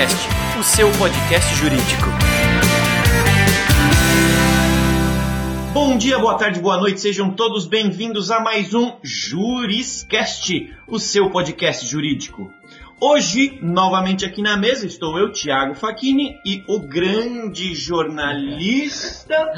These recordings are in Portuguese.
Juriscast, o seu podcast jurídico. Bom dia, boa tarde, boa noite, sejam todos bem-vindos a mais um Juriscast, o seu podcast jurídico. Hoje, novamente aqui na mesa, estou eu, Thiago Facchini, e o grande jornalista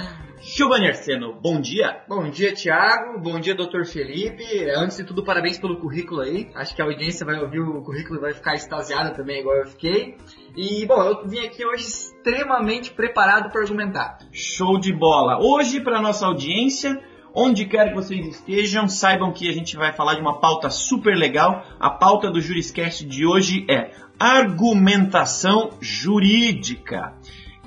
Giovanni Arseno, bom dia. Bom dia, Tiago. Bom dia, doutor Felipe. Antes de tudo, parabéns pelo currículo aí. Acho que a audiência vai ouvir o currículo e vai ficar extasiada também, igual eu fiquei. E, bom, eu vim aqui hoje extremamente preparado para argumentar. Show de bola. Hoje, para nossa audiência, onde quer que vocês estejam, saibam que a gente vai falar de uma pauta super legal. A pauta do Juriscast de hoje é argumentação jurídica.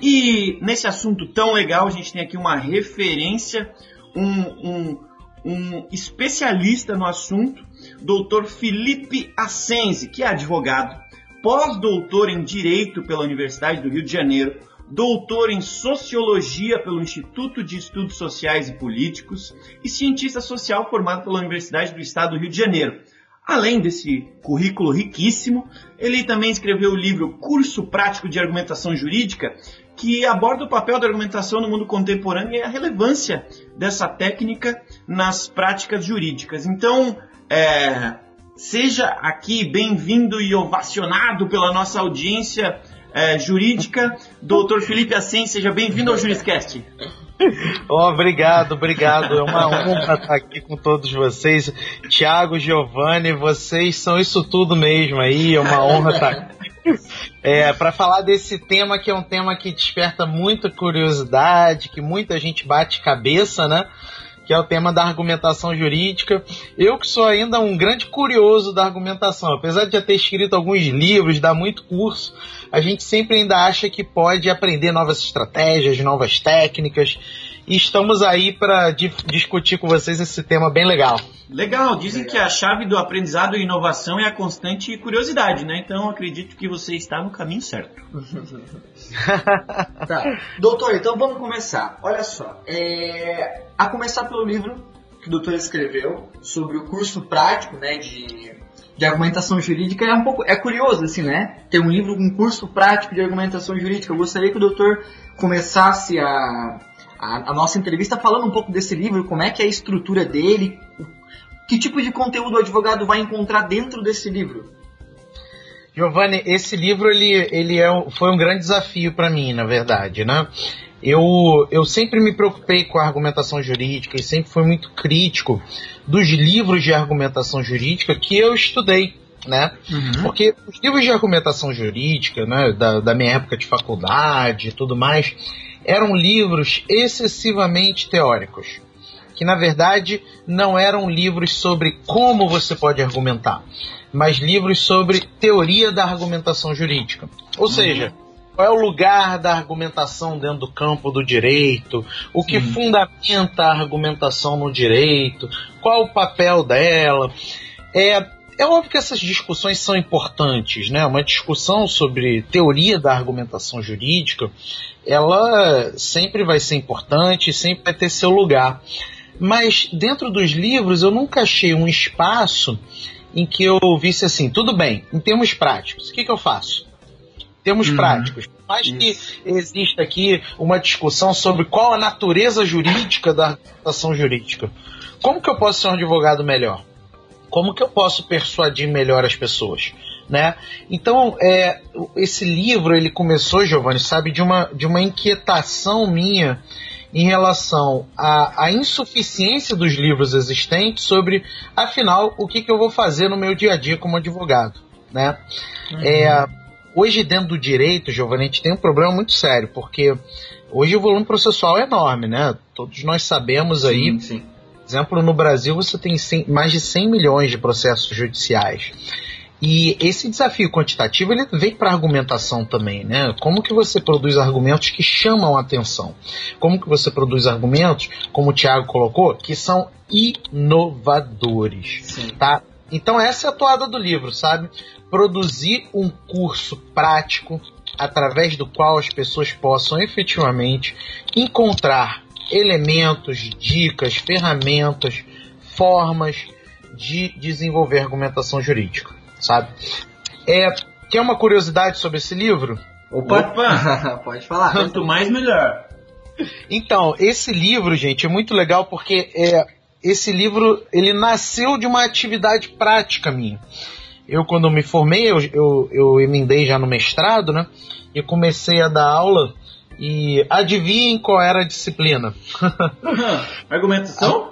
E nesse assunto tão legal, a gente tem aqui uma referência, um, um, um especialista no assunto, doutor Felipe Assenzi, que é advogado, pós-doutor em Direito pela Universidade do Rio de Janeiro, doutor em Sociologia pelo Instituto de Estudos Sociais e Políticos e cientista social formado pela Universidade do Estado do Rio de Janeiro. Além desse currículo riquíssimo, ele também escreveu o livro Curso Prático de Argumentação Jurídica, que aborda o papel da argumentação no mundo contemporâneo e a relevância dessa técnica nas práticas jurídicas. Então, é, seja aqui bem-vindo e ovacionado pela nossa audiência é, jurídica, doutor Felipe Assen, seja bem-vindo ao Juriscast. Oh, obrigado, obrigado. É uma honra estar aqui com todos vocês. Tiago, Giovanni, vocês são isso tudo mesmo aí. É uma honra estar aqui. É, para falar desse tema que é um tema que desperta muita curiosidade, que muita gente bate cabeça, né? Que é o tema da argumentação jurídica. Eu que sou ainda um grande curioso da argumentação, apesar de já ter escrito alguns livros, dar muito curso, a gente sempre ainda acha que pode aprender novas estratégias, novas técnicas. E estamos aí para di discutir com vocês esse tema bem legal. Legal, dizem legal. que a chave do aprendizado e inovação é a constante curiosidade, né? Então acredito que você está no caminho certo. tá. Doutor, então vamos começar. Olha só, é... a começar pelo livro que o doutor escreveu sobre o curso prático, né, de de argumentação jurídica é um pouco é curioso assim, né? Ter um livro, um curso prático de argumentação jurídica. Eu gostaria que o doutor começasse a, a, a, nossa entrevista falando um pouco desse livro, como é que é a estrutura dele, que tipo de conteúdo o advogado vai encontrar dentro desse livro. Giovanni, esse livro ele, ele é, foi um grande desafio para mim, na verdade, né? Eu, eu sempre me preocupei com a argumentação jurídica e sempre fui muito crítico dos livros de argumentação jurídica que eu estudei. Né? Uhum. Porque os livros de argumentação jurídica, né, da, da minha época de faculdade e tudo mais, eram livros excessivamente teóricos que na verdade não eram livros sobre como você pode argumentar, mas livros sobre teoria da argumentação jurídica. Ou uhum. seja, qual é o lugar da argumentação dentro do campo do direito, o que Sim. fundamenta a argumentação no direito, qual o papel dela. É, é óbvio que essas discussões são importantes, né? Uma discussão sobre teoria da argumentação jurídica, ela sempre vai ser importante, sempre vai ter seu lugar. Mas dentro dos livros eu nunca achei um espaço em que eu visse assim, tudo bem, em termos práticos, o que, que eu faço? termos uhum. práticos. Mais que exista aqui uma discussão sobre qual a natureza jurídica da ação jurídica. Como que eu posso ser um advogado melhor? Como que eu posso persuadir melhor as pessoas? Né? Então, é, esse livro ele começou, Giovanni, sabe, de uma, de uma inquietação minha em relação à, à, insuficiência dos livros existentes sobre, afinal, o que, que eu vou fazer no meu dia a dia como advogado. Né? Uhum. É, Hoje, dentro do direito, Giovanni, a gente tem um problema muito sério, porque hoje o volume processual é enorme, né? Todos nós sabemos aí. Sim, sim. Por exemplo, no Brasil você tem 100, mais de 100 milhões de processos judiciais. E esse desafio quantitativo ele vem para argumentação também, né? Como que você produz argumentos que chamam a atenção? Como que você produz argumentos, como o Tiago colocou, que são inovadores, Sim. tá? Então essa é a toada do livro, sabe? produzir um curso prático através do qual as pessoas possam efetivamente encontrar elementos, dicas, ferramentas, formas de desenvolver argumentação jurídica, sabe? É, quer uma curiosidade sobre esse livro? Opa, Opa. pode falar. Quanto mais, melhor. Então, esse livro, gente, é muito legal porque é, esse livro ele nasceu de uma atividade prática minha. Eu, quando me formei, eu, eu, eu emendei já no mestrado, né? E comecei a dar aula. E adivinhem qual era a disciplina? Argumentação?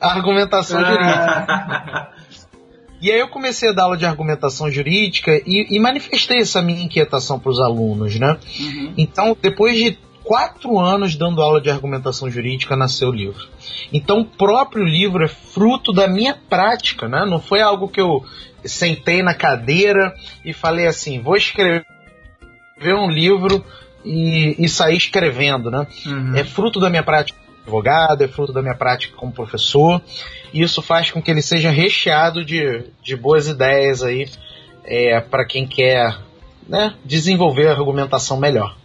A, argumentação jurídica. E aí eu comecei a dar aula de argumentação jurídica e, e manifestei essa minha inquietação para os alunos, né? Uhum. Então, depois de quatro anos dando aula de argumentação jurídica, nasceu o livro. Então, o próprio livro é fruto da minha prática, né? Não foi algo que eu sentei na cadeira e falei assim, vou escrever um livro e, e sair escrevendo, né? Uhum. É fruto da minha prática advogado, é fruto da minha prática como professor, e isso faz com que ele seja recheado de, de boas ideias aí é, para quem quer né, desenvolver a argumentação melhor.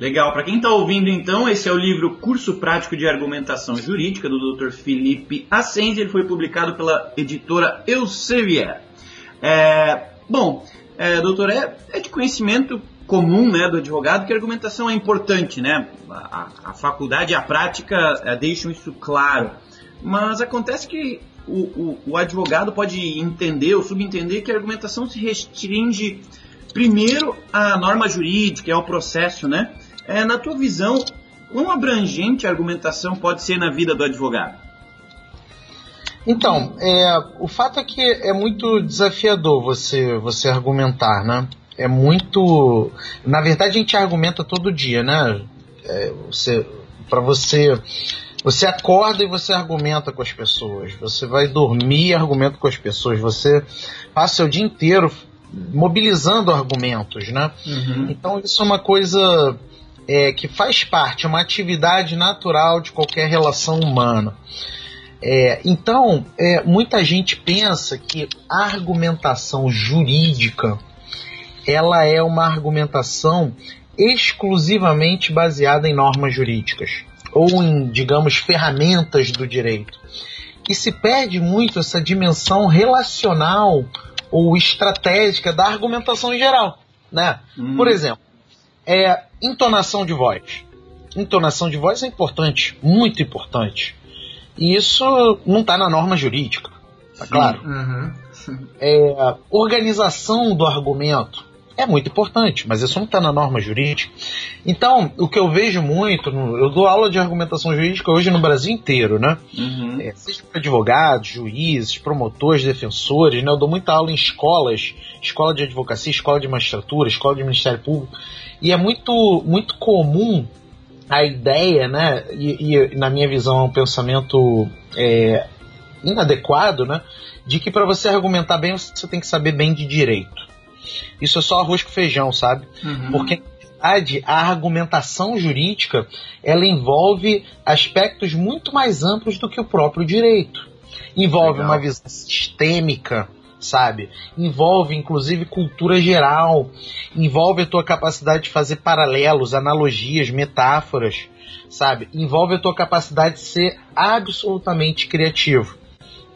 Legal. Para quem está ouvindo, então, esse é o livro Curso Prático de Argumentação Jurídica do Dr. Felipe Ascenzi. Ele foi publicado pela editora Elsevier. É, bom, é, doutor, é, é, de conhecimento comum né, do advogado que a argumentação é importante, né? A, a faculdade e a prática é, deixam isso claro. Mas acontece que o, o, o, advogado pode entender ou subentender que a argumentação se restringe primeiro à norma jurídica, ao processo, né? É, na tua visão, quão abrangente a argumentação pode ser na vida do advogado? Então, é, o fato é que é muito desafiador você, você argumentar, né? É muito. Na verdade, a gente argumenta todo dia, né? É, você, para você. Você acorda e você argumenta com as pessoas. Você vai dormir e argumenta com as pessoas. Você passa o dia inteiro mobilizando argumentos, né? Uhum. Então isso é uma coisa é, que faz parte, é uma atividade natural de qualquer relação humana. É, então, é, muita gente pensa que a argumentação jurídica ela é uma argumentação exclusivamente baseada em normas jurídicas ou em, digamos, ferramentas do direito. E se perde muito essa dimensão relacional ou estratégica da argumentação em geral, né? Hum. Por exemplo, é entonação de voz. Entonação de voz é importante, muito importante. E isso não está na norma jurídica, tá claro? Uhum. É, organização do argumento é muito importante, mas isso não está na norma jurídica. Então, o que eu vejo muito, eu dou aula de argumentação jurídica hoje no Brasil inteiro, né? Uhum. É, seja para advogados, juízes, promotores, defensores, né? Eu dou muita aula em escolas, escola de advocacia, escola de magistratura, escola de Ministério Público, e é muito, muito comum a ideia, né? E, e na minha visão é um pensamento é, inadequado, né? De que para você argumentar bem você tem que saber bem de direito. Isso é só arroz com feijão, sabe? Uhum. Porque a argumentação jurídica ela envolve aspectos muito mais amplos do que o próprio direito. Envolve Legal. uma visão sistêmica, sabe? Envolve inclusive cultura geral, envolve a tua capacidade de fazer paralelos, analogias, metáforas, sabe? Envolve a tua capacidade de ser absolutamente criativo.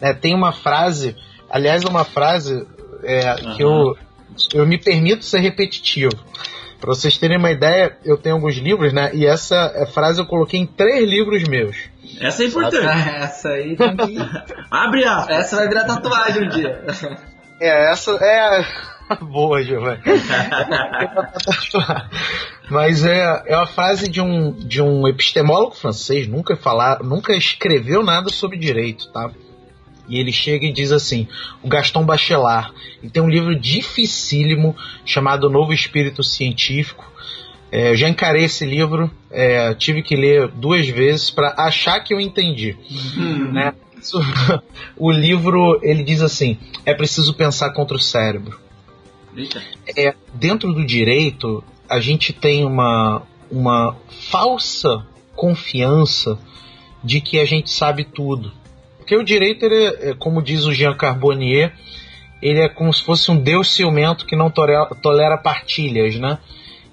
É, tem uma frase, aliás, uma frase é, uhum. que eu, eu me permito ser repetitivo. Para vocês terem uma ideia, eu tenho alguns livros, né? E essa frase eu coloquei em três livros meus. Essa é importante. Essa aí tem que... Abre a. Essa vai virar tatuagem um dia. É, essa é. Boa, Giovanni. Mas é, é uma frase de um, de um epistemólogo francês, nunca falar, nunca escreveu nada sobre direito, tá? E ele chega e diz assim: o Gaston Bachelard. E tem um livro dificílimo chamado Novo Espírito Científico. É, eu já encarei esse livro, é, tive que ler duas vezes para achar que eu entendi. Uhum. Né? o livro ele diz assim: é preciso pensar contra o cérebro. É, dentro do direito, a gente tem uma, uma falsa confiança de que a gente sabe tudo. Porque o direito, ele é, como diz o Jean Carbonnier, ele é como se fosse um deus ciumento que não tolera, tolera partilhas, né?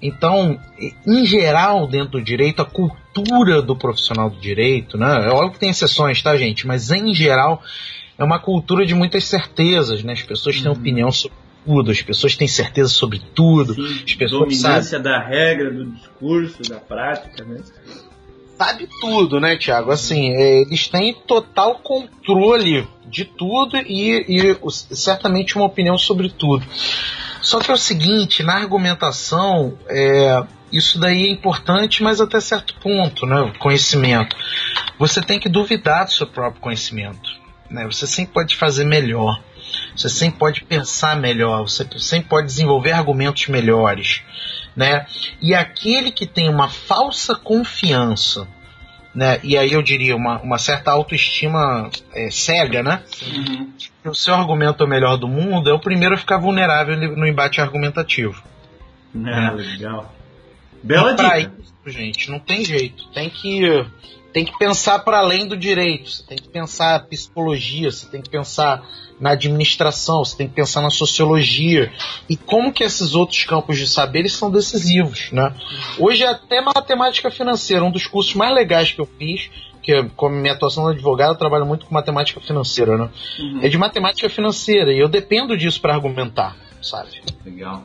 Então, em geral, dentro do direito, a cultura do profissional do direito, né? É óbvio que tem exceções, tá, gente? Mas em geral, é uma cultura de muitas certezas, né? As pessoas têm uhum. opinião sobre tudo, as pessoas têm certeza sobre tudo, Sim, as pessoas dominância sabem, da regra, do discurso, da prática, né? Sabe tudo, né, Tiago? Assim, é, eles têm total controle de tudo e, e certamente uma opinião sobre tudo. Só que é o seguinte, na argumentação, é, isso daí é importante, mas até certo ponto, né? O conhecimento. Você tem que duvidar do seu próprio conhecimento. Né? Você sempre pode fazer melhor. Você sempre pode pensar melhor. Você sempre pode desenvolver argumentos melhores. Né? E aquele que tem uma falsa confiança, né? e aí eu diria uma, uma certa autoestima é, cega, né? Uhum. que o seu argumento é o melhor do mundo, é o primeiro a ficar vulnerável no embate argumentativo. Ah, legal. Bela dica. isso, gente, não tem jeito. Tem que, tem que pensar para além do direito. Você tem que pensar psicologia, você tem que pensar na administração, você tem que pensar na sociologia e como que esses outros campos de saberes são decisivos, né? Hoje até matemática financeira, um dos cursos mais legais que eu fiz, que como minha atuação de advogado, eu trabalho muito com matemática financeira, né? Uhum. É de matemática financeira e eu dependo disso para argumentar, sabe? Legal.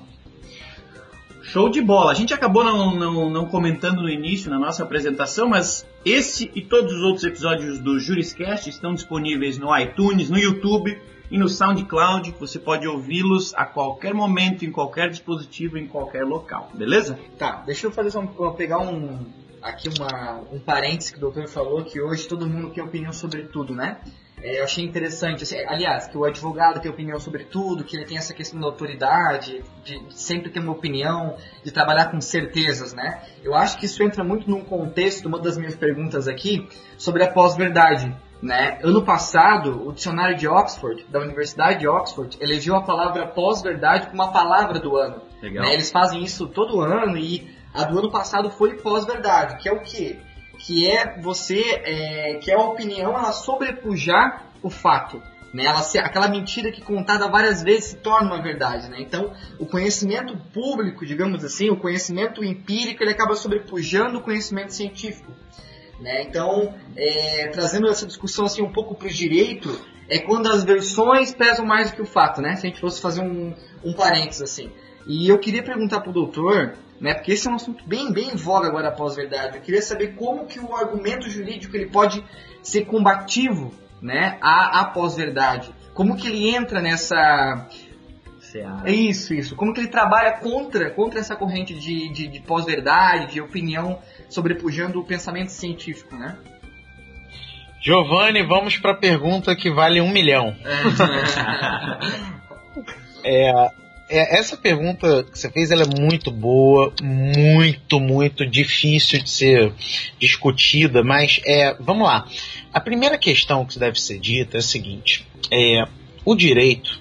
Show de bola. A gente acabou não, não, não comentando no início, na nossa apresentação, mas esse e todos os outros episódios do Juriscast estão disponíveis no iTunes, no YouTube e no SoundCloud. Você pode ouvi-los a qualquer momento, em qualquer dispositivo, em qualquer local. Beleza? Tá, deixa eu fazer só um, pegar um aqui uma, um parênteses que o doutor falou que hoje todo mundo tem opinião sobre tudo, né? É, eu achei interessante, assim, aliás, que o advogado tem opinião sobre tudo, que ele tem essa questão da autoridade, de, de sempre ter uma opinião, de trabalhar com certezas, né? Eu acho que isso entra muito num contexto, uma das minhas perguntas aqui, sobre a pós-verdade. Né? Ano passado, o dicionário de Oxford, da Universidade de Oxford, elegeu a palavra pós-verdade como a palavra do ano. Né? Eles fazem isso todo ano e a do ano passado foi pós-verdade, que é o quê? Que é você, é, que é a opinião, ela sobrepujar o fato. Né? Ela se, aquela mentira que contada várias vezes se torna uma verdade. Né? Então, o conhecimento público, digamos assim, o conhecimento empírico, ele acaba sobrepujando o conhecimento científico. Né? Então, é, trazendo essa discussão assim um pouco para o direito, é quando as versões pesam mais do que o fato, né? Se a gente fosse fazer um, um parênteses assim. E eu queria perguntar para o doutor, né? Porque esse é um assunto bem, bem em voga agora após verdade. Eu queria saber como que o argumento jurídico ele pode ser combativo, né? À, à pós-verdade. Como que ele entra nessa é isso, isso. Como que ele trabalha contra, contra essa corrente de, de, de pós-verdade, de opinião sobrepujando o pensamento científico, né? Giovanni, vamos para a pergunta que vale um milhão. É, é, essa pergunta que você fez ela é muito boa, muito, muito difícil de ser discutida, mas é, vamos lá. A primeira questão que deve ser dita é a seguinte: é, o direito,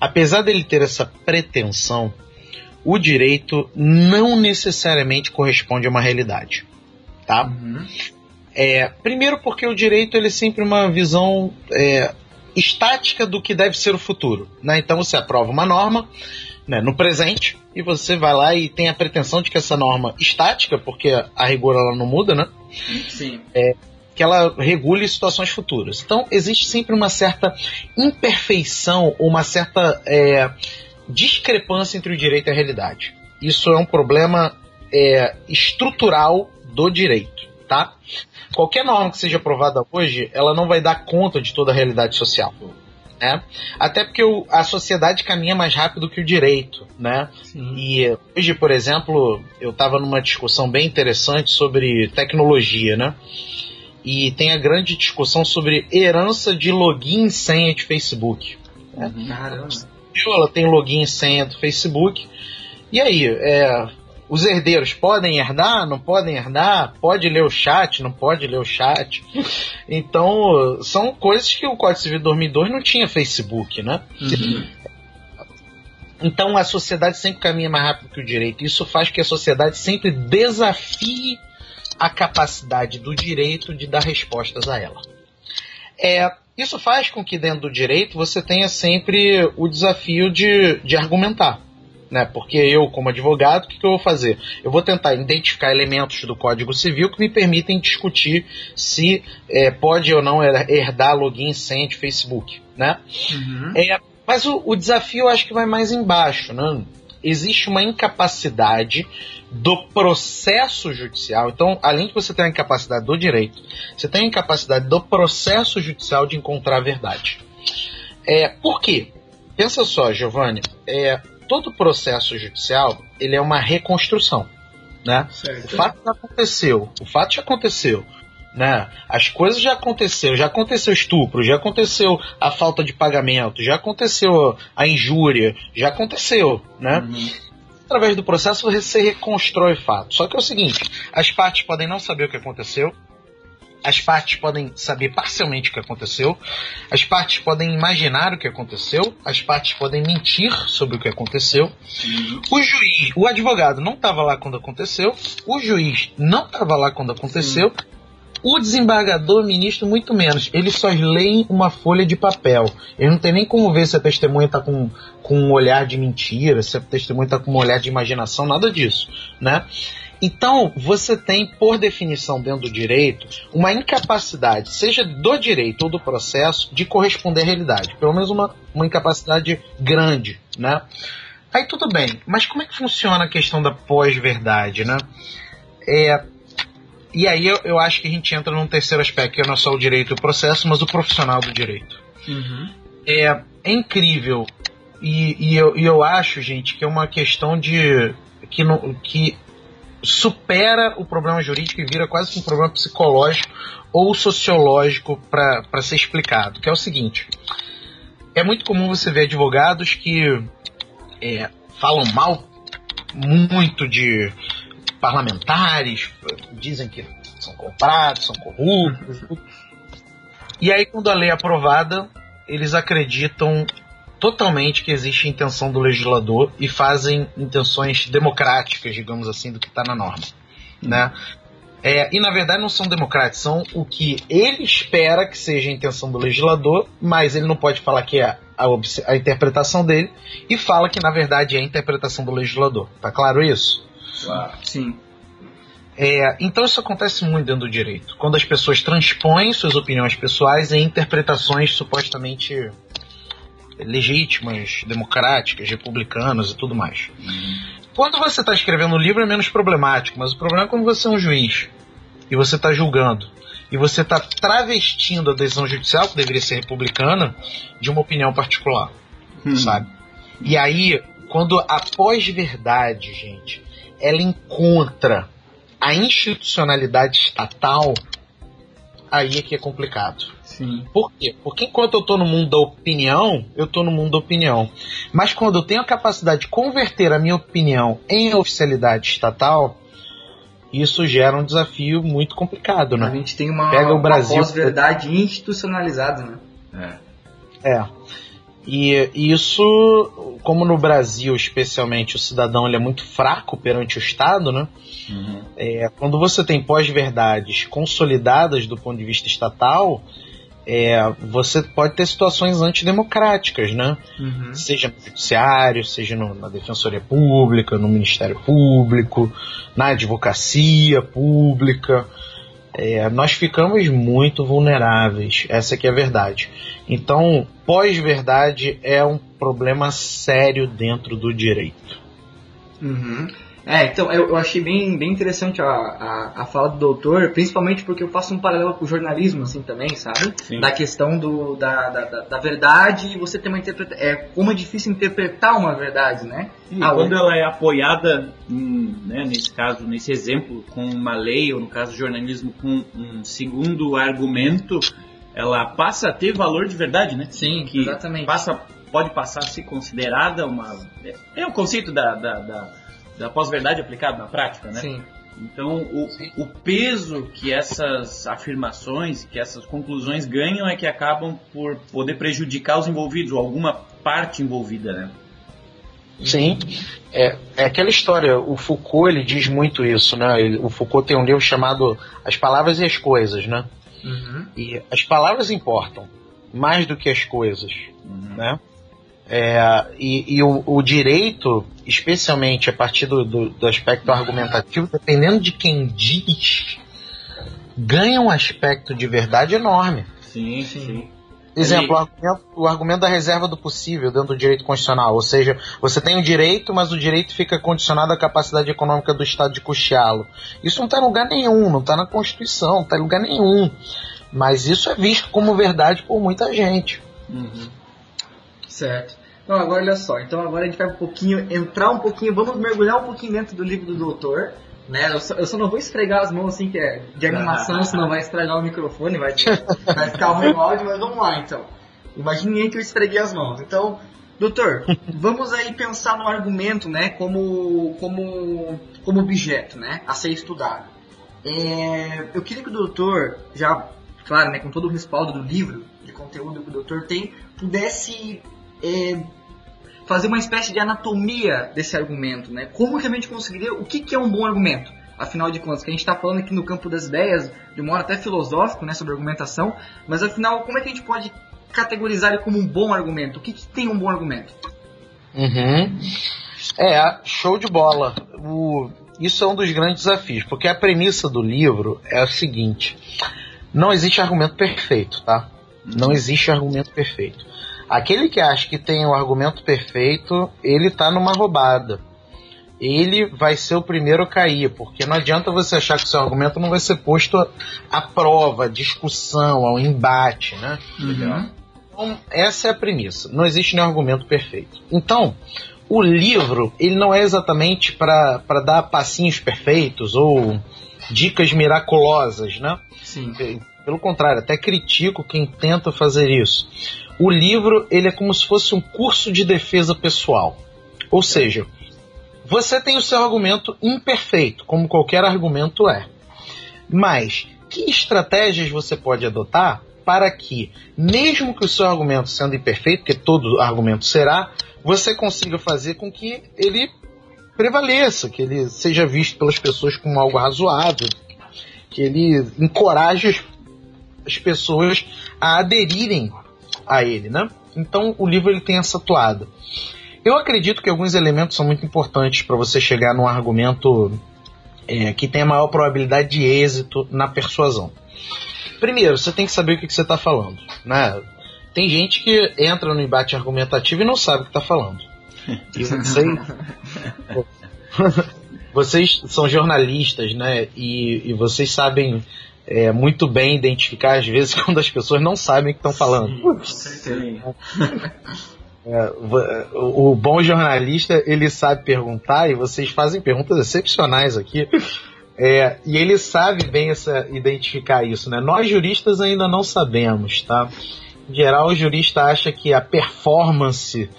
apesar dele ter essa pretensão, o direito não necessariamente corresponde a uma realidade, tá? Uhum. É, primeiro porque o direito ele é sempre uma visão é, estática do que deve ser o futuro. Né? Então você aprova uma norma né, no presente e você vai lá e tem a pretensão de que essa norma estática, porque a rigor ela não muda, né? Sim. que ela regule situações futuras. Então existe sempre uma certa imperfeição, uma certa é, discrepância entre o direito e a realidade. Isso é um problema é, estrutural do direito, tá? Qualquer norma que seja aprovada hoje, ela não vai dar conta de toda a realidade social. Né? Até porque o- a sociedade caminha mais rápido que o direito, né? E hoje, por exemplo, eu estava numa discussão bem interessante sobre tecnologia, né? E tem a grande discussão sobre herança de login e senha de Facebook. Caramba. Ela tem login e senha do Facebook. E aí, é, os herdeiros podem herdar? Não podem herdar? Pode ler o chat? Não pode ler o chat? Então, são coisas que o Código Civil de 2002 não tinha Facebook, né? Então a sociedade sempre caminha mais rápido que o direito. Isso faz que a sociedade sempre desafie a capacidade do direito de dar respostas a ela. É, isso faz com que dentro do direito você tenha sempre o desafio de, de argumentar. Né? Porque eu, como advogado, o que, que eu vou fazer? Eu vou tentar identificar elementos do Código Civil que me permitem discutir se é, pode ou não her- herdar login senha de Facebook. Né? Uhum. É, Mas o, o desafio eu acho que vai mais embaixo, né? Existe uma incapacidade do processo judicial. Então, além de você ter a incapacidade do direito, você tem a incapacidade do processo judicial de encontrar a verdade. É, por quê? Pensa só, Giovanni, é, todo processo judicial ele é uma reconstrução. Né? O fato já aconteceu, o fato já aconteceu. Né? As coisas já aconteceram, já aconteceu estupro, já aconteceu a falta de pagamento, já aconteceu a injúria, já aconteceu, né? Uhum. Através do processo você reconstrói o fato. Só que é o seguinte, as partes podem não saber o que aconteceu, as partes podem saber parcialmente o que aconteceu, as partes podem imaginar o que aconteceu, as partes podem mentir sobre o que aconteceu. O juiz, o advogado não estava lá quando aconteceu, o juiz não estava lá quando aconteceu. O desembargador, ministro, muito menos. Eles só leem uma folha de papel. Ele não tem nem como ver se a testemunha está com, com um olhar de mentira, se a testemunha está com um olhar de imaginação, nada disso, né? Então, você tem, por definição dentro do direito, uma incapacidade, seja do direito ou do processo, de corresponder à realidade. Pelo menos uma, uma incapacidade grande, né? Aí tudo bem, mas como é que funciona a questão da pós-verdade, né? É, e aí eu, eu, acho que a gente entra num terceiro aspecto, que é não só o direito e o processo, mas o profissional do direito. Uhum. É, é, incrível. E, e, eu, e eu acho, gente, que é uma questão de. que, que supera o problema jurídico e vira quase um problema psicológico ou sociológico para ser explicado, que é o seguinte. É muito comum você ver advogados que é, falam mal muito de parlamentares, dizem que são comprados, são corruptos. E aí, quando a lei é aprovada, eles acreditam totalmente que existe intenção do legislador e fazem intenções democráticas, digamos assim, do que está na norma, né? É, e na verdade não são democráticos, são o que ele espera que seja a intenção do legislador, mas ele não pode falar que é a, a interpretação dele e fala que na verdade é a interpretação do legislador. Tá claro isso? Claro. Sim. É, então isso acontece muito dentro do direito, quando as pessoas transpõem suas opiniões pessoais em interpretações supostamente legítimas, democráticas, republicanas e tudo mais. Quando você está escrevendo um livro é menos problemático, mas o problema é quando você é um juiz e você está julgando e você está travestindo a decisão judicial, que deveria ser republicana, de uma opinião particular, uhum. sabe? E aí, quando a pós-verdade, gente, ela encontra a institucionalidade estatal, aí é que é complicado. Sim. Por quê? Porque enquanto eu estou no mundo da opinião, eu estou no mundo da opinião. Mas quando eu tenho a capacidade de converter a minha opinião em oficialidade estatal, isso gera um desafio muito complicado, né? A gente tem uma, Pega o Brasil, uma pós-verdade institucionalizada, né? É. É. E isso, como no Brasil, especialmente, o cidadão ele é muito fraco perante o Estado, né? Uhum. É, quando você tem pós-verdades consolidadas do ponto de vista estatal, é, você pode ter situações antidemocráticas, né? Uhum. Seja no judiciário, seja no, na defensoria pública, no Ministério Público, na advocacia pública. É, nós ficamos muito vulneráveis, essa que é a verdade. Então, pós-verdade é um problema sério dentro do direito. Uhum. É, então eu, eu achei bem, bem interessante a, a, a, fala do doutor, principalmente porque eu faço um paralelo com o jornalismo, assim, também, sabe? Sim. Da questão do, da, da, da, verdade e você ter uma interpretação. É, como é difícil interpretar uma verdade, né? E ah, quando ela é apoiada, em, né, nesse caso, nesse exemplo, com uma lei, ou no caso jornalismo, com um segundo argumento, ela passa a ter valor de verdade, né? Sim, que exatamente. Passa, pode passar a ser considerada uma. É, é o conceito da, da, da da pós-verdade aplicado na prática, né? Sim. Então, o, o peso que essas afirmações, que essas conclusões ganham é que acabam por poder prejudicar os envolvidos, ou alguma parte envolvida, né? Sim, é, é aquela história, o Foucault ele diz muito isso, né? Ele, o Foucault tem um livro chamado As Palavras e as Coisas, né? Uhum. E as palavras importam mais do que as coisas, uhum. né? É, e, e o, o, direito, especialmente a partir do, do, do, aspecto argumentativo, dependendo de quem diz, ganha um aspecto de verdade enorme. Sim, sim. Exemplo, o argumento, o argumento, da reserva do possível dentro do direito constitucional. Ou seja, você tem o direito, mas o direito fica condicionado à capacidade econômica do Estado de custeá-lo. Isso não está em lugar nenhum, não está na Constituição, não está em lugar nenhum. Mas isso é visto como verdade por muita gente. Uhum. Certo. Então agora olha só, então agora a gente vai um pouquinho, entrar um pouquinho, vamos mergulhar um pouquinho dentro do livro do doutor, né? Eu só, eu só não vou esfregar as mãos assim que é de animação, senão vai estragar o microfone, vai, vai ficar ruim o áudio, mas vamos lá então. Imaginem que eu esfreguei as mãos. Então, doutor, vamos aí pensar no argumento, né, como, como, como objeto, né, a ser estudado. É, eu queria que o doutor, já, claro, né, com todo o respaldo do livro, de conteúdo que o doutor tem, pudesse é, fazer uma espécie de anatomia desse argumento, né? Como realmente conseguiria, o que, que é um bom argumento? Afinal de contas, que a gente está falando aqui no campo das ideias, de modo até filosófico, né, sobre argumentação, mas afinal, como é que a gente pode categorizar ele como um bom argumento? O que, que tem um bom argumento? Uhum. É, show de bola. O, isso é um dos grandes desafios, porque a premissa do livro é a seguinte: não existe argumento perfeito, tá? Não existe argumento perfeito. Aquele que acha que tem o argumento perfeito, ele tá numa roubada. Ele vai ser o primeiro a cair, porque não adianta você achar que o seu argumento não vai ser posto à prova, à discussão, ao embate, né? Uhum. Então, essa é a premissa. Não existe nenhum argumento perfeito. Então, o livro, ele não é exatamente para dar passinhos perfeitos ou dicas miraculosas, né? Sim. Pelo contrário, até critico quem tenta fazer isso. O livro ele é como se fosse um curso de defesa pessoal. Ou seja, você tem o seu argumento imperfeito, como qualquer argumento é. Mas que estratégias você pode adotar para que, mesmo que o seu argumento sendo imperfeito, que todo argumento será, você consiga fazer com que ele prevaleça, que ele seja visto pelas pessoas como algo razoável, que ele encoraje as pessoas a aderirem a ele, né? Então o livro ele tem essa toada. Eu acredito que alguns elementos são muito importantes para você chegar num argumento é, que tenha maior probabilidade de êxito na persuasão. Primeiro, você tem que saber o que, que você está falando, né? Tem gente que entra no embate argumentativo e não sabe o que está falando. E vocês, vocês são jornalistas, né? E, e vocês sabem é, muito bem identificar, às vezes, quando as pessoas não sabem o que estão falando. É, o, o bom jornalista, ele sabe perguntar, e vocês fazem perguntas excepcionais aqui. É, e ele sabe bem essa, identificar isso, né? Nós juristas ainda não sabemos, tá? Em geral, o jurista acha que a performance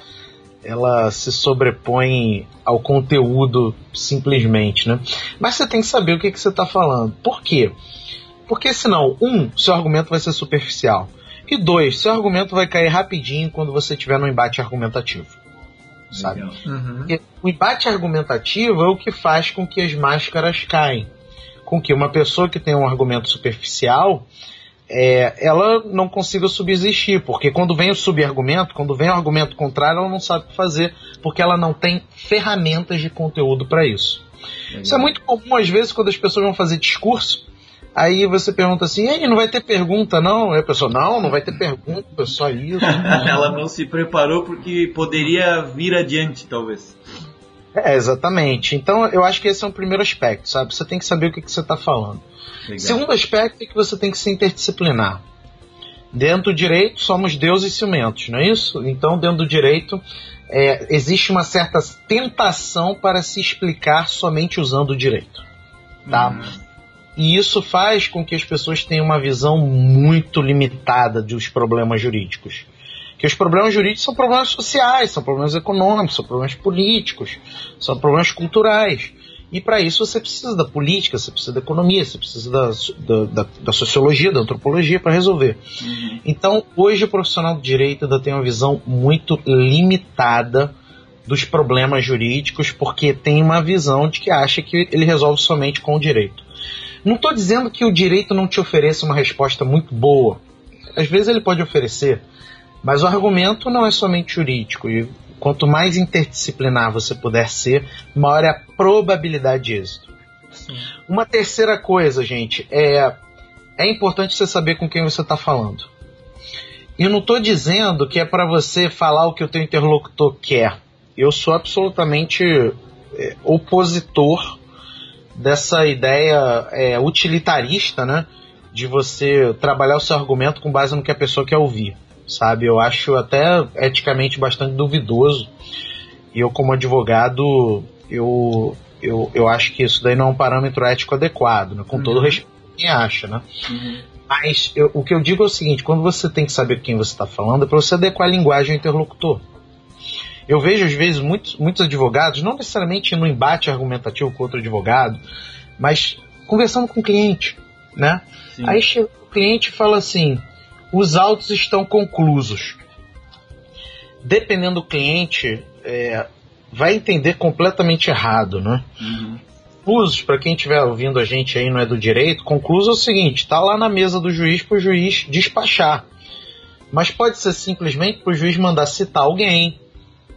ela se sobrepõe ao conteúdo simplesmente, né? Mas você tem que saber o que, que você está falando. Por quê? Porque senão, um, seu argumento vai ser superficial. E dois, seu argumento vai cair rapidinho quando você estiver no embate argumentativo. Sabe? Uhum. O embate argumentativo é o que faz com que as máscaras caem. Com que uma pessoa que tem um argumento superficial, é, ela não consiga subsistir, porque quando vem o subargumento, quando vem o argumento contrário, ela não sabe o que fazer, porque ela não tem ferramentas de conteúdo para isso. Legal. Isso é muito comum às vezes quando as pessoas vão fazer discurso Aí você pergunta assim, Ei, não vai ter pergunta não? Aí a pessoa, não, não vai ter pergunta, só isso. Ela não se preparou porque poderia vir adiante, talvez. É, exatamente. Então eu acho que esse é o primeiro aspecto, sabe? Você tem que saber o que, que você está falando. Legal. Segundo aspecto é que você tem que ser interdisciplinar. Dentro do direito somos deuses ciumentos, não é isso? Então, dentro do direito, é, existe uma certa tentação para se explicar somente usando o direito. Tá? Uhum. E isso faz com que as pessoas tenham uma visão muito limitada dos problemas jurídicos. Que os problemas jurídicos são problemas sociais, são problemas econômicos, são problemas políticos, são problemas culturais. E para isso você precisa da política, você precisa da economia, você precisa da, da, da, da sociologia, da antropologia para resolver. Uhum. Então, hoje o profissional do direito ainda tem uma visão muito limitada dos problemas jurídicos, porque tem uma visão de que acha que ele resolve somente com o direito. Não estou dizendo que o direito não te ofereça uma resposta muito boa. Às vezes ele pode oferecer, mas o argumento não é somente jurídico. E quanto mais interdisciplinar você puder ser, maior é a probabilidade de êxito. Sim. Uma terceira coisa, gente, é, é importante você saber com quem você está falando. E eu não estou dizendo que é para você falar o que o teu interlocutor quer. Eu sou absolutamente é, opositor dessa ideia é, utilitarista, né? De você trabalhar o seu argumento com base no que a pessoa quer ouvir, sabe? Eu acho até eticamente bastante duvidoso. E eu, como advogado, eu, eu, eu acho que isso daí não é um parâmetro ético adequado, né? com uhum. todo respeito quem acha, né? Uhum. Mas eu, o que eu digo é o seguinte: quando você tem que saber quem você está falando, é para você adequar a linguagem ao interlocutor. Eu vejo, às vezes, muitos, muitos advogados, não necessariamente no embate argumentativo com outro advogado, mas conversando com o cliente, né? Sim. Aí o cliente fala assim: os autos estão conclusos. Dependendo do cliente, é, vai entender completamente errado, né? Uhum conclusos, para quem estiver ouvindo a gente aí não é do direito, concluso é o seguinte: está lá na mesa do juiz para o juiz despachar. Mas pode ser simplesmente para o juiz mandar citar alguém,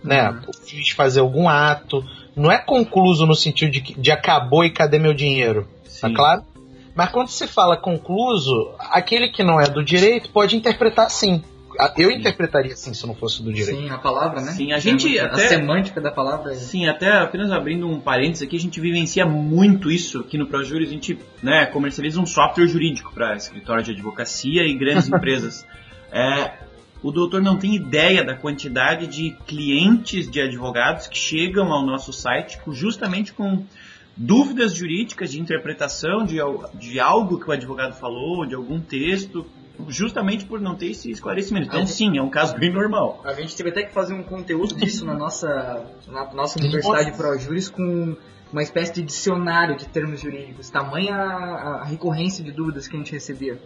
né? Uhum. O juiz fazer algum ato. Não é concluso no sentido de, de acabou e cadê meu dinheiro? Tá Sim. Tá claro? Mas quando se fala concluso, aquele que não é do direito pode interpretar assim. Eu interpretaria assim se não fosse do direito. Sim, a palavra, né? Sim, a gente a até, a semântica da palavra. É... Sim, até apenas abrindo um parênteses aqui, a gente vivencia muito isso aqui no ProJuris, a gente, né, comercializa um software jurídico para escritório de advocacia e grandes empresas. É, o doutor não tem ideia da quantidade de clientes de advogados que chegam ao nosso site justamente com dúvidas jurídicas de interpretação de, de algo que o advogado falou, de algum texto, justamente por não ter esse esclarecimento. Então, gente, sim, é um caso bem normal. A gente teve até que fazer um conteúdo disso na nossa, na nossa Universidade ProJuris com uma espécie de dicionário de termos jurídicos, tamanha a, a recorrência de dúvidas que a gente recebia.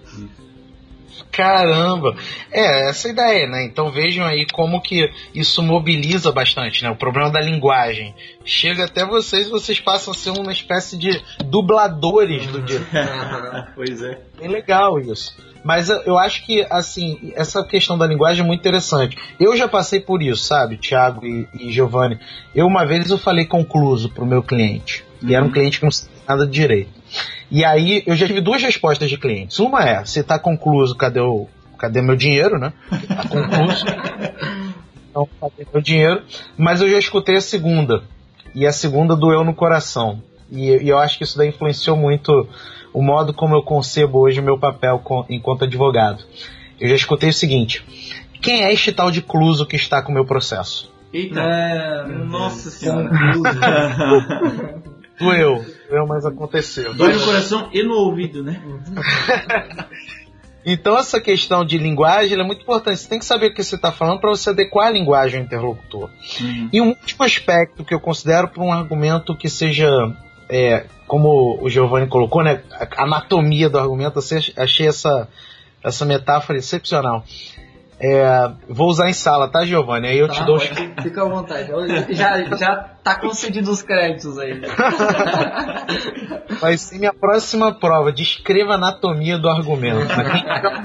Caramba! É, essa ideia, né? Então vejam aí como que isso mobiliza bastante, né? O problema da linguagem. Chega até vocês, vocês passam a ser uma espécie de dubladores do direito. pois é. É legal isso. Mas eu acho que, assim, essa questão da linguagem é muito interessante. Eu já passei por isso, sabe, Thiago e, e Giovanni. Eu, uma vez, eu falei concluso pro meu cliente. E era um uhum. cliente que não sabia nada de direito. E aí, eu já tive duas respostas de clientes. Uma é, se tá concluso, cadê o... Cadê meu dinheiro, né? Tá concluso. então, cadê meu dinheiro? Mas eu já escutei a segunda. E a segunda doeu no coração. E, e eu acho que isso daí influenciou muito o modo como eu concebo hoje o meu papel com, enquanto advogado. Eu já escutei o seguinte: quem é este tal de Cluso que está com o meu processo? Eita! É, nossa senhora! Doeu, doeu, mas aconteceu. Dói no coração e no ouvido, né? Então essa questão de linguagem é muito importante. Você tem que saber o que você está falando para você adequar a linguagem ao interlocutor. Uhum. E um último aspecto que eu considero para um argumento que seja é, como o Giovanni colocou, né, a anatomia do argumento, eu achei essa, essa metáfora excepcional. É, vou usar em sala, tá, Giovanni? Aí eu tá, te dou os... Fica à vontade. Já, já tá concedido os créditos aí. Vai ser minha próxima prova. Descreva a anatomia do argumento.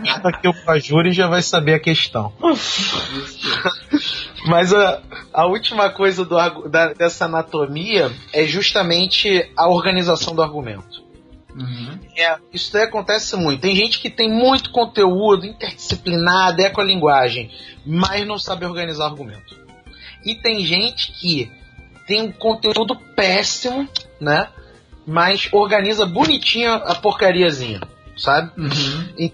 Quem aqui o Pajuri já vai saber a questão. Mas a, a última coisa do, da, dessa anatomia é justamente a organização do argumento. Uhum. É, isso daí acontece muito. Tem gente que tem muito conteúdo, interdisciplinar, ecolinguagem, mas não sabe organizar argumento. E tem gente que tem um conteúdo péssimo, né? Mas organiza bonitinha a porcariazinha, sabe? Uhum. E,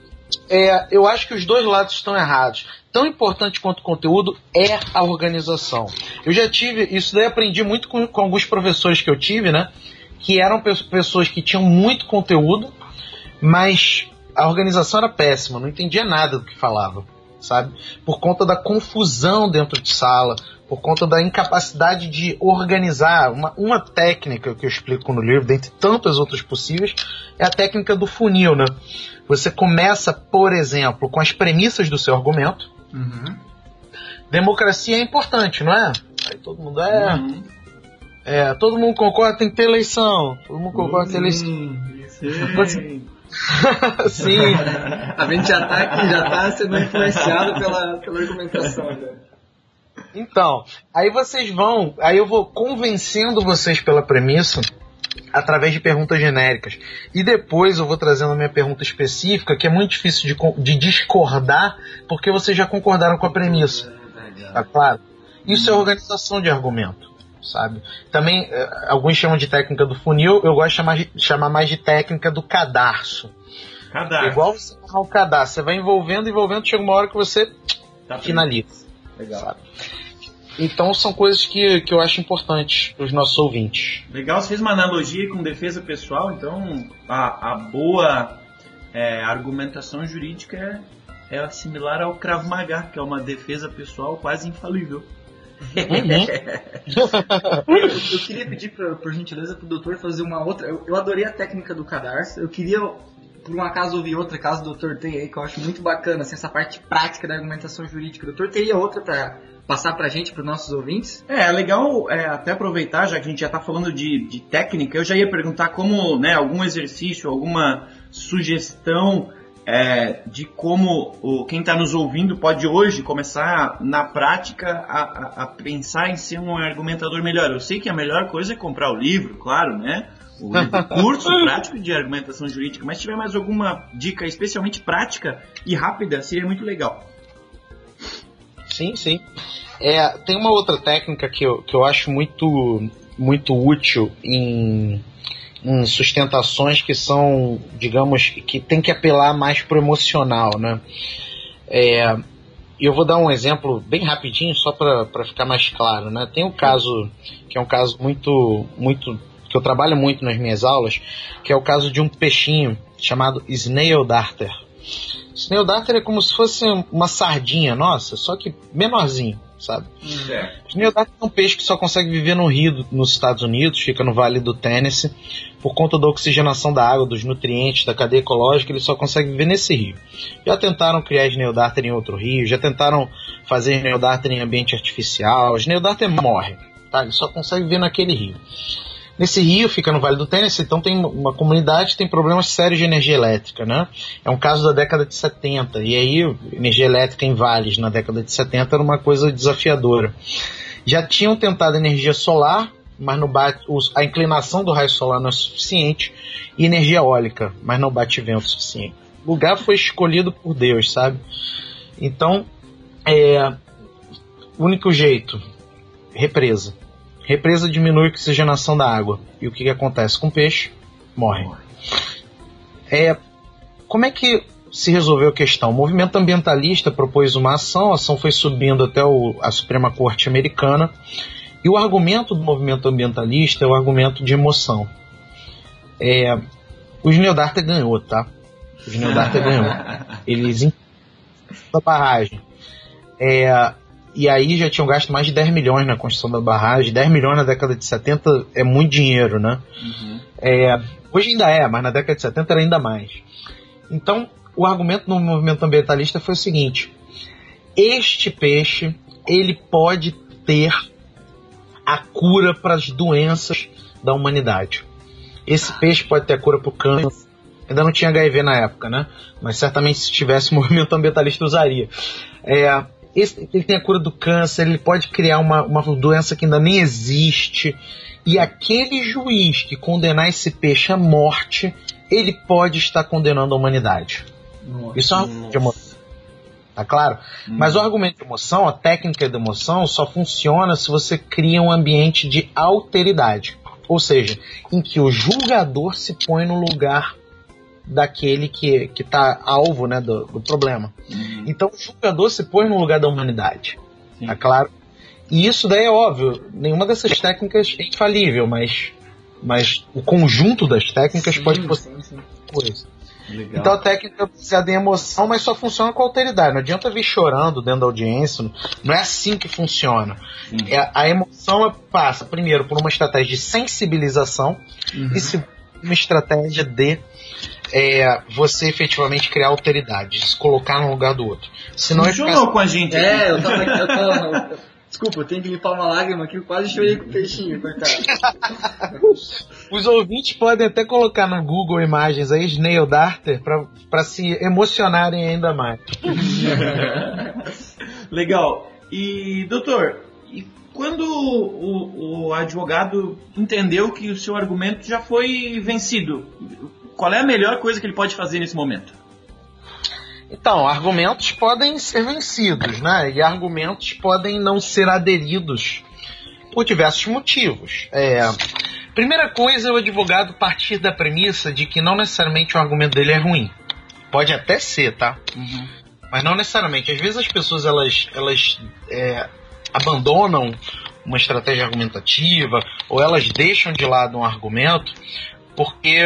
é, eu acho que os dois lados estão errados. Tão importante quanto o conteúdo é a organização. Eu já tive, isso daí aprendi muito com, com alguns professores que eu tive, né? Que eram pessoas que tinham muito conteúdo, mas a organização era péssima, não entendia nada do que falava, sabe? Por conta da confusão dentro de sala, por conta da incapacidade de organizar. Uma, uma técnica que eu explico no livro, dentre tantas outras possíveis, é a técnica do funil, né? Você começa, por exemplo, com as premissas do seu argumento. Uhum. Democracia é importante, não é? Aí todo mundo é. Uhum. É, todo mundo concorda tem que ter eleição. Todo mundo concorda que tem eleição. Sim. Sim. A gente já tá aqui, já tá sendo influenciado pela, pela argumentação. Né? Então, aí vocês vão, aí eu vou convencendo vocês pela premissa através de perguntas genéricas. E depois eu vou trazendo a minha pergunta específica, que é muito difícil de, de discordar, porque vocês já concordaram com a premissa. Tá claro? Isso é organização de argumento, sabe? Também, eh, alguns chamam de técnica do funil, eu gosto de chamar, de, chamar mais de técnica do cadarço. Cadarço. Igual você o cadarço, você vai envolvendo, envolvendo, chega uma hora que você tá finaliza. Legal. Sabe? Então são coisas que, que eu acho importantes para os nossos ouvintes. Legal, você fez uma analogia com defesa pessoal, então a, a boa é, argumentação jurídica é, é similar ao Krav Maga, que é uma defesa pessoal quase infalível. Uhum. eu, eu, queria pedir, por, por gentileza, para o doutor fazer uma outra. Eu, eu, adorei a técnica do cadarço. Eu queria, por um acaso, ouvir outra caso do doutor tem aí, que eu acho muito bacana, assim, essa parte prática da argumentação jurídica. O doutor teria outra para passar pra gente, pros nossos ouvintes? É, é legal é, até aproveitar, já que a gente já tá falando de, de técnica, eu já ia perguntar como, né, algum exercício, alguma sugestão é, de como o, quem está nos ouvindo pode hoje começar na prática a, a, a, pensar em ser um argumentador melhor. Eu sei que a melhor coisa é comprar o livro, claro, né? O curso prático de argumentação jurídica, mas se tiver mais alguma dica especialmente prática e rápida, seria muito legal. Sim, sim. É, tem uma outra técnica que eu, que eu acho muito, muito útil em, em sustentações que são, digamos, que tem que apelar mais pro emocional, né? É, eu vou dar um exemplo bem rapidinho, só para ficar mais claro, né? Tem um caso que é um caso muito, muito que eu trabalho muito nas minhas aulas, que é o caso de um peixinho chamado Snail Darter. Snail Darter é como se fosse uma sardinha, nossa, só que menorzinho sabe? É. Snail Darter é um peixe que só consegue viver no rio nos Estados Unidos, fica no Vale do Tennessee, por conta da oxigenação da água, dos nutrientes, da cadeia ecológica, ele só consegue viver nesse rio. Já tentaram criar Snail Darter em outro rio, já tentaram fazer Snail Darter em ambiente artificial, Snail Darter morre, tá? Ele só consegue viver naquele rio. Nesse rio fica no Vale do Tennessee, então tem uma comunidade que tem problemas sérios de energia elétrica, né? É um caso da década de 70, e aí energia elétrica em vales na década de 70 era uma coisa desafiadora. Já tinham tentado energia solar, mas não bate, a inclinação do raio solar não é suficiente, e energia eólica, mas não bate vento suficiente. O lugar foi escolhido por Deus, sabe? Então, é, único jeito, represa Represa diminui a oxigenação da água. E o que, que acontece com o peixe? Morre. É, como é que se resolveu a questão? O movimento ambientalista propôs uma ação, a ação foi subindo até o, a Suprema Corte Americana. E o argumento do movimento ambientalista é o argumento de emoção. É, o Neodarta ganhou, tá? O Neodarta ganhou. Eles a barragem. É, e aí já tinham gasto mais de 10 milhões na construção da barragem. 10 milhões na década de 70 é muito dinheiro, né? Uhum. É, hoje ainda é, mas na década de 70 era ainda mais. Então, o argumento no movimento ambientalista foi o seguinte: este peixe ele pode ter a cura para as doenças da humanidade. Esse peixe pode ter a cura para o câncer. Ainda não tinha HIV na época, né? Mas certamente se tivesse, o movimento ambientalista usaria. É, ele tem a cura do câncer, ele pode criar uma, uma doença que ainda nem existe. E aquele juiz que condenar esse peixe à morte, ele pode estar condenando a humanidade. Nossa, Isso é uma de emoção. Tá claro? Hum. Mas o argumento de emoção, a técnica de emoção, só funciona se você cria um ambiente de alteridade. Ou seja, em que o julgador se põe no lugar daquele que, que tá alvo né, do, do problema. Uhum. Então o julgador se põe no lugar da humanidade. Sim. Tá claro? E isso daí é óbvio, nenhuma dessas técnicas é infalível, mas, mas o conjunto das técnicas sim, pode possibilitar coisa. Legal. Então a técnica é baseada em emoção, mas só funciona com alteridade. Não adianta vir chorando dentro da audiência. Não é assim que funciona. É, a emoção passa, primeiro, por uma estratégia de sensibilização uhum. e segundo, uma estratégia de é, você efetivamente criar alteridade, se colocar no lugar do outro. Senão Funcionou ficar... com a gente. É, eu tava, eu tava, Desculpa, eu tenho que limpar uma lágrima aqui, eu quase chorei com o peixinho, coitado. Os ouvintes podem até colocar no Google imagens aí, Snail Darter, para se emocionarem ainda mais. Legal. E, doutor, quando o, o advogado entendeu que o seu argumento já foi vencido, qual é a melhor coisa que ele pode fazer nesse momento? Então, argumentos podem ser vencidos, né? E argumentos podem não ser aderidos por diversos motivos. É, primeira coisa é o advogado partir da premissa de que não necessariamente o argumento dele é ruim. Pode até ser, tá? Uhum. Mas não necessariamente. Às vezes as pessoas elas, elas é, abandonam uma estratégia argumentativa ou elas deixam de lado um argumento porque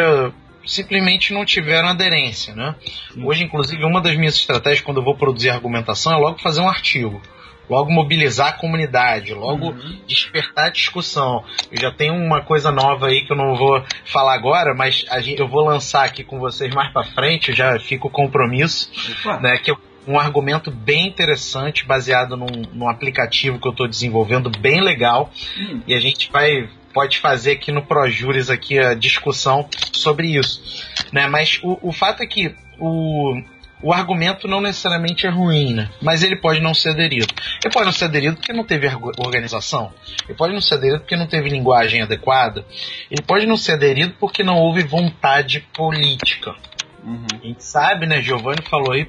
simplesmente não tiveram aderência, né? Hoje, inclusive, uma das minhas estratégias quando eu vou produzir argumentação é logo fazer um artigo. Logo mobilizar a comunidade, logo uhum. despertar a discussão. Eu já tenho uma coisa nova aí que eu não vou falar agora, mas gente, eu vou lançar aqui com vocês mais para frente, eu já fico compromisso, né? Que é um argumento bem interessante, baseado num, num aplicativo que eu estou desenvolvendo, bem legal. Uhum. E a gente vai pode fazer aqui no ProJuris aqui a discussão sobre isso. Né? Mas o, o fato é que o, o argumento não necessariamente é ruim, né? mas ele pode não ser aderido. Ele pode não ser aderido porque não teve organização, ele pode não ser aderido porque não teve linguagem adequada, ele pode não ser aderido porque não houve vontade política. Uhum. A gente sabe, né? Giovanni falou aí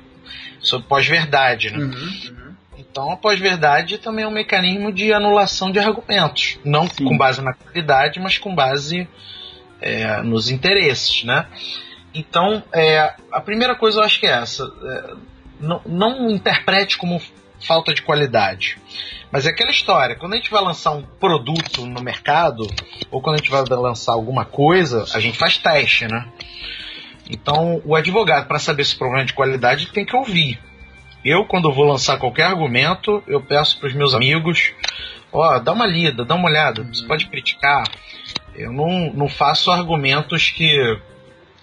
sobre pós-verdade, né? Uhum, uhum. Então, a pós-verdade também é um mecanismo de anulação de argumentos. Não Sim. com base na qualidade, mas com base é, nos interesses, né? Então, é, a primeira coisa eu acho que é essa. É, não, não interprete como falta de qualidade. Mas é aquela história, quando a gente vai lançar um produto no mercado, ou quando a gente vai lançar alguma coisa, a gente faz teste, né? Então, o advogado, para saber se o problema é de qualidade, tem que ouvir. Eu, quando vou lançar qualquer argumento, eu peço para os meus amigos: ó, oh, dá uma lida, dá uma olhada, você pode criticar. Eu não, não faço argumentos que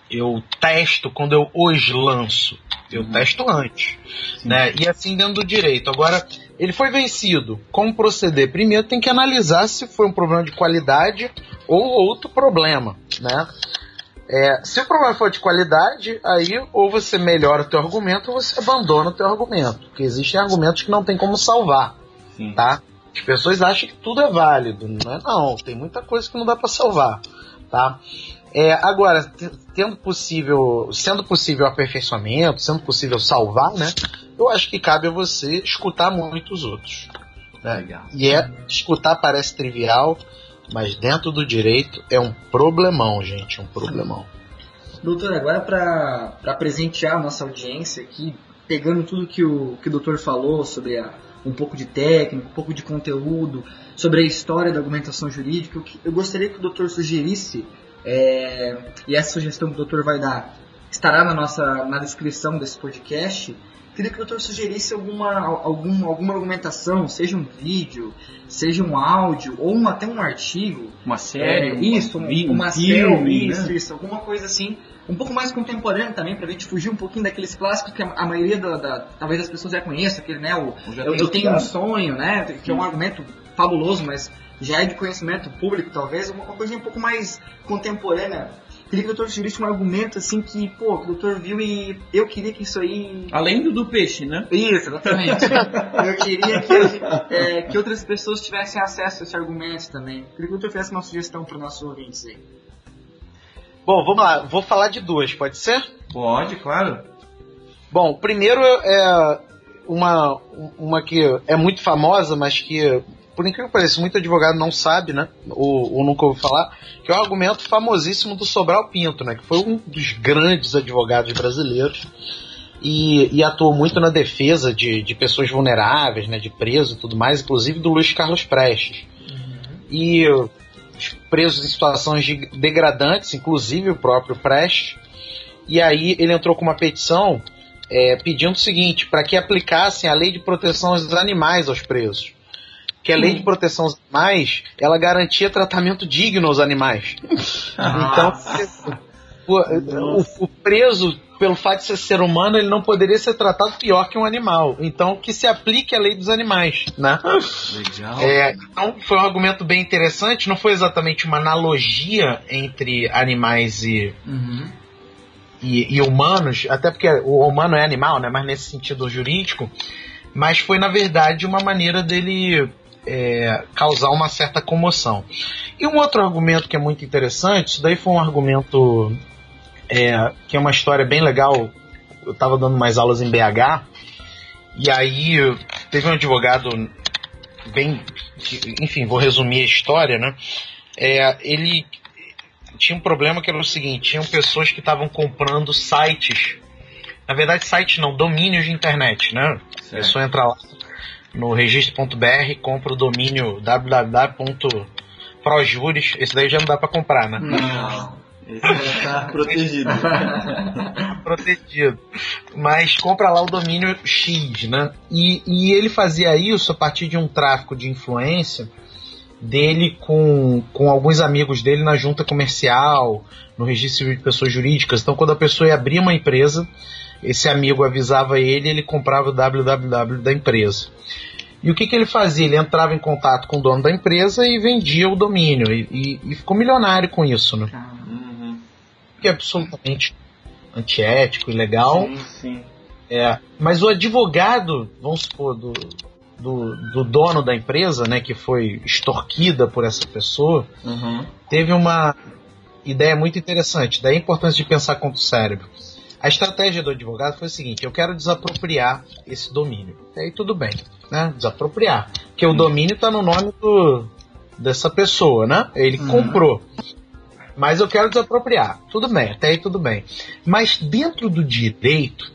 eu testo quando eu os lanço. Eu uhum. testo antes. Né? E assim dentro do direito. Agora, ele foi vencido. Como proceder? Primeiro tem que analisar se foi um problema de qualidade ou outro problema. Né? É, se o problema for de qualidade, aí ou você melhora o teu argumento ou você abandona o teu argumento. Porque existem argumentos que não tem como salvar. Sim. Tá? As pessoas acham que tudo é válido. Não é não. Tem muita coisa que não dá para salvar. Tá? É, agora, tendo possível, sendo possível aperfeiçoamento, sendo possível salvar, né? Eu acho que cabe a você escutar muito os outros. Né? E é escutar parece trivial, mas dentro do direito é um problemão, gente, um problemão. Doutor, agora para presentear a nossa audiência aqui, pegando tudo que o, que o doutor falou sobre a, um pouco de técnica, um pouco de conteúdo, sobre a história da argumentação jurídica, eu, eu gostaria que o doutor sugerisse, é, e essa sugestão que o doutor vai dar estará na nossa na descrição desse podcast, Queria que o doutor sugerisse alguma, algum, alguma argumentação, seja um vídeo, seja um áudio, ou um, até um artigo. Uma série, é, isso, um, uma, uma filme, isso, né? isso, alguma coisa assim, um pouco mais contemporâneo também, pra gente fugir um pouquinho daqueles clássicos que a, a maioria da, da, talvez as pessoas já conheçam, aquele, né, o, eu, eu tenho um sonho, né, que é um argumento fabuloso, mas já é de conhecimento público, talvez, uma, uma coisa um pouco mais contemporânea Queria que o doutor surgisse um argumento assim que, pô, o doutor viu e eu queria que isso aí. Além do do peixe, né? Isso, exatamente. eu queria que, é, que outras pessoas tivessem acesso a esse argumento também. Queria que o doutor fizesse uma sugestão para os nossos ouvintes aí. Bom, vamos lá. Vou falar de duas, pode ser? Pode, claro. Bom, primeiro é uma, uma que é muito famosa, mas que por incrível que pareça, muito advogado não sabe, né? Ou, ou nunca ouviu falar, que é o argumento famosíssimo do Sobral Pinto, né? Que foi um dos grandes advogados brasileiros e, e atuou muito na defesa de, de pessoas vulneráveis, né? De presos e tudo mais, inclusive do Luiz Carlos Prestes. Uhum. E presos em situações de degradantes, inclusive o próprio Prestes. E aí ele entrou com uma petição é, pedindo o seguinte, para que aplicassem a lei de proteção aos animais aos presos que a lei de proteção aos animais, ela garantia tratamento digno aos animais. então, o, o, o, preso, pelo fato de ser ser humano, ele não poderia ser tratado pior que um animal. Então, que se aplique a lei dos animais, né? Legal. É, então, foi um argumento bem interessante. Não foi exatamente uma analogia entre animais e, uhum. e, e humanos, até porque o humano é animal, né? Mas nesse sentido jurídico. Mas foi, na verdade, uma maneira dele é, causar uma certa comoção. E um outro argumento que é muito interessante, isso daí foi um argumento é, que é uma história bem legal. Eu estava dando mais aulas em BH, e aí teve um advogado bem. Enfim, vou resumir a história, né? É, ele tinha um problema que era o seguinte: tinham pessoas que estavam comprando sites. Na verdade, sites não, domínios de internet, né? Certo. A pessoa entra lá no registro.br, compra o domínio www.projures. Esse daí já não dá para comprar, né? Não. Esse já tá protegido. protegido. Mas compra lá o domínio X, né? E, e ele fazia isso a partir de um tráfico de influência dele com, com alguns amigos dele na junta comercial, no registro de pessoas jurídicas. Então, quando a pessoa ia abrir uma empresa, esse amigo avisava ele e ele comprava o www da empresa. E o que, que ele fazia? Ele entrava em contato com o dono da empresa e vendia o domínio. E, e, e ficou milionário com isso, né? Uhum. Que é absolutamente antiético, ilegal. Sim, sim. É, mas o advogado, vamos supor, do, do, do, dono da empresa, né, que foi extorquida por essa pessoa, uhum. teve uma ideia muito interessante. Daí a importância de pensar contra o cérebro. A estratégia do advogado foi o seguinte: eu quero desapropriar esse domínio. E aí tudo bem, né? Desapropriar. Porque o domínio está no nome do, dessa pessoa, né? Ele uhum. comprou. Mas eu quero desapropriar. Tudo bem, até aí tudo bem. Mas dentro do direito,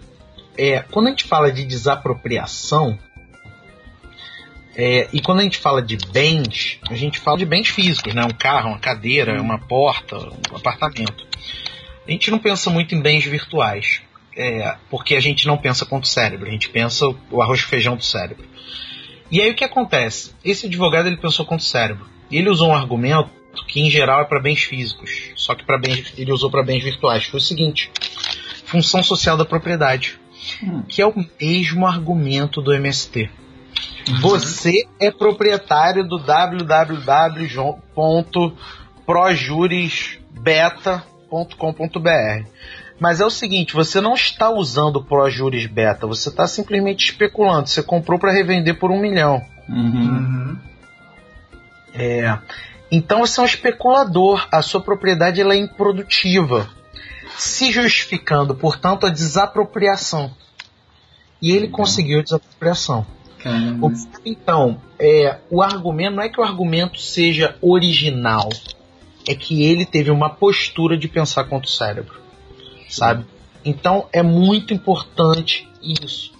é, quando a gente fala de desapropriação, é, e quando a gente fala de bens, a gente fala de bens físicos, né? Um carro, uma cadeira, uma porta, um apartamento. A gente não pensa muito em bens virtuais, é, porque a gente não pensa quanto cérebro, a gente pensa o arroz e feijão do cérebro. E aí o que acontece? Esse advogado ele pensou quanto cérebro. E ele usou um argumento que em geral é para bens físicos, só que para bens ele usou para bens virtuais. Foi o seguinte: função social da propriedade, hum. que é o mesmo argumento do MST. Uhum. Você é proprietário do www.projurisbeta.com projuris.com.br. Mas é o seguinte, você não está usando o ProJuris Beta, você está simplesmente especulando. Você comprou para revender por um milhão. Uhum. É, então você é um especulador, a sua propriedade ela é improdutiva, se justificando, portanto, a desapropriação. E ele uhum. conseguiu a desapropriação. Então, é, o argumento não é que o argumento seja original, é que ele teve uma postura de pensar contra o cérebro, sabe? Então é muito importante isso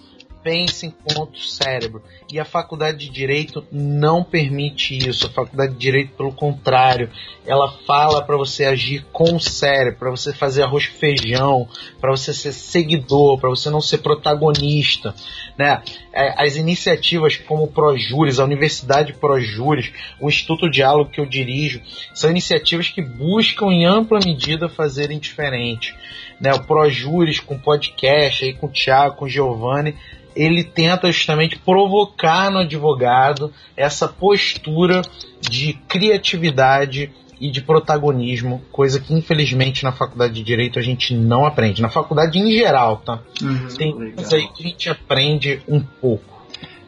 pense enquanto cérebro. E a faculdade de direito não permite isso. A faculdade de direito, pelo contrário, ela fala para você agir com o cérebro, para você fazer arroz com feijão, para você ser seguidor, para você não ser protagonista, né? É, as iniciativas como o Projúris, a Universidade Projúris, o Instituto Diálogo que eu dirijo, são iniciativas que buscam em ampla medida fazerem diferente. Né, o Projúris com podcast aí com o Thiago, com o Giovanni, ele tenta justamente provocar no advogado essa postura de criatividade e de protagonismo, coisa que infelizmente na faculdade de direito a gente não aprende. Na faculdade em geral, tá? Uhum, Tem coisas aí que a gente aprende um pouco.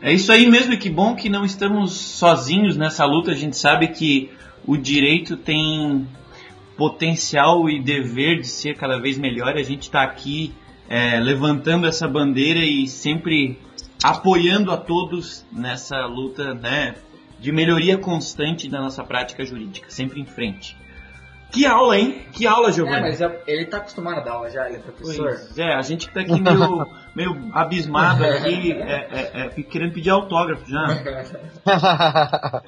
É isso aí mesmo, e que bom que não estamos sozinhos nessa luta. A gente sabe que o direito tem potencial e dever de ser cada vez melhor. A gente está aqui é, levantando essa bandeira e sempre apoiando a todos nessa luta né, de melhoria constante da nossa prática jurídica, sempre em frente. Que aula, hein? Que aula, Giovanni. É, mas ele tá acostumado a dar aula já, ele é professor. Pois é, a gente tá aqui meio, meio abismado aqui, é, é, é, querendo pedir autógrafo já.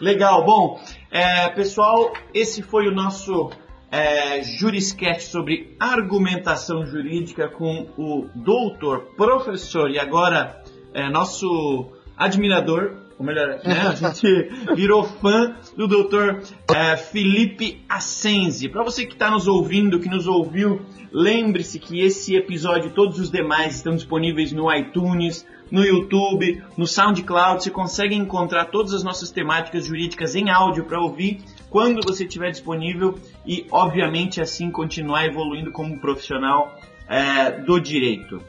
Legal, bom, é, pessoal, esse foi o nosso é, Juriscast sobre argumentação jurídica com o doutor, professor e agora é, nosso admirador, ou melhor, né, a gente virou fã do doutor é, Felipe Assenzi. Para você que está nos ouvindo, que nos ouviu, lembre-se que esse episódio e todos os demais estão disponíveis no iTunes, no YouTube, no SoundCloud. Você consegue encontrar todas as nossas temáticas jurídicas em áudio para ouvir quando você estiver disponível e, obviamente, assim continuar evoluindo como profissional é, do direito.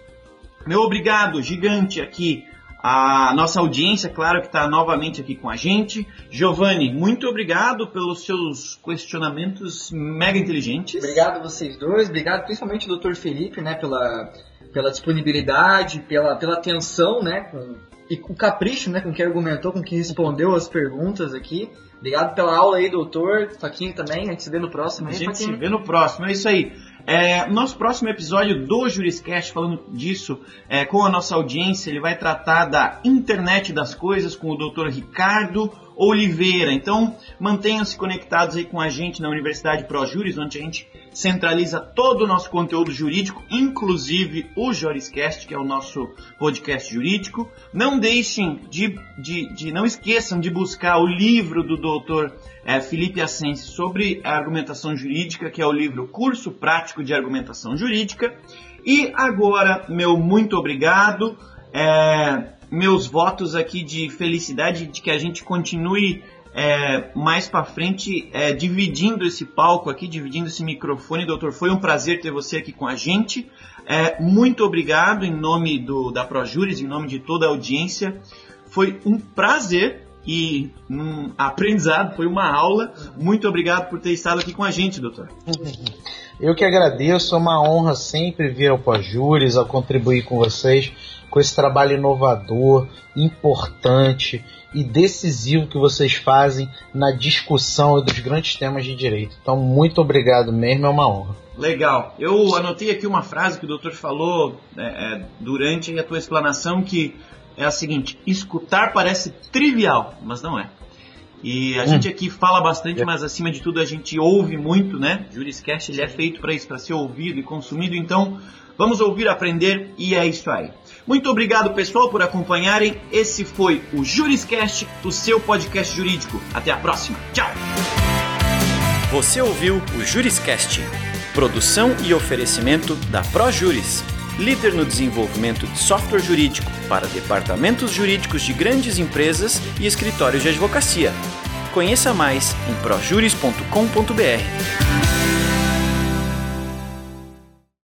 Meu obrigado gigante aqui a nossa audiência, claro, que está novamente aqui com a gente. Giovanni, muito obrigado pelos seus questionamentos mega inteligentes. Obrigado a vocês dois, obrigado principalmente ao Dr. Felipe, né, pela, pela disponibilidade, pela, pela atenção, né, com, e com o capricho, né, com que argumentou, com que respondeu as perguntas aqui. Obrigado pela aula aí, doutor. Faquinho também, a gente se vê no próximo. A aí, gente se Faquinho. vê no próximo, é isso aí. É, nosso próximo episódio do Juriscast, falando disso, é, com a nossa audiência, ele vai tratar da internet das coisas com o Dr. Ricardo Oliveira. Então, mantenham-se conectados aí com a gente na Universidade ProJuris, onde a gente centraliza todo o nosso conteúdo jurídico, inclusive o Juriscast, que é o nosso podcast jurídico. Não deixem de, de, de não esqueçam de buscar o livro do Dr. é, Felipe Assensi sobre argumentação jurídica, que é o livro Curso Prático de Argumentação Jurídica. E agora, meu muito obrigado. É, meus votos aqui de felicidade de que a gente continue é, mais para frente é, dividindo esse palco aqui, dividindo esse microfone. Doutor, foi um prazer ter você aqui com a gente. É, muito obrigado em nome do, da ProJuris, em nome de toda a audiência. Foi um prazer e um aprendizado, foi uma aula. Muito obrigado por ter estado aqui com a gente, doutor. Eu que agradeço, é uma honra sempre vir ao Pós-Júris, ao contribuir com vocês, com esse trabalho inovador, importante e decisivo que vocês fazem na discussão dos grandes temas de direito. Então, muito obrigado mesmo, é uma honra. Legal. Eu anotei aqui uma frase que o doutor falou é, é, durante a tua explanação que é a seguinte: escutar parece trivial, mas não é. E a Hum. gente aqui fala bastante, mas acima de tudo a gente ouve muito, né? Juriscast ele é feito para isso, para ser ouvido e consumido. Então, vamos ouvir, aprender e é isso aí. Muito obrigado, pessoal, por acompanharem. Esse foi o Juriscast, o seu podcast jurídico. Até a próxima. Tchau. Você ouviu o Juriscast, produção e oferecimento da ProJuris, líder no desenvolvimento de software jurídico para departamentos jurídicos de grandes empresas e escritórios de advocacia. Conheça mais em projuris.com.br.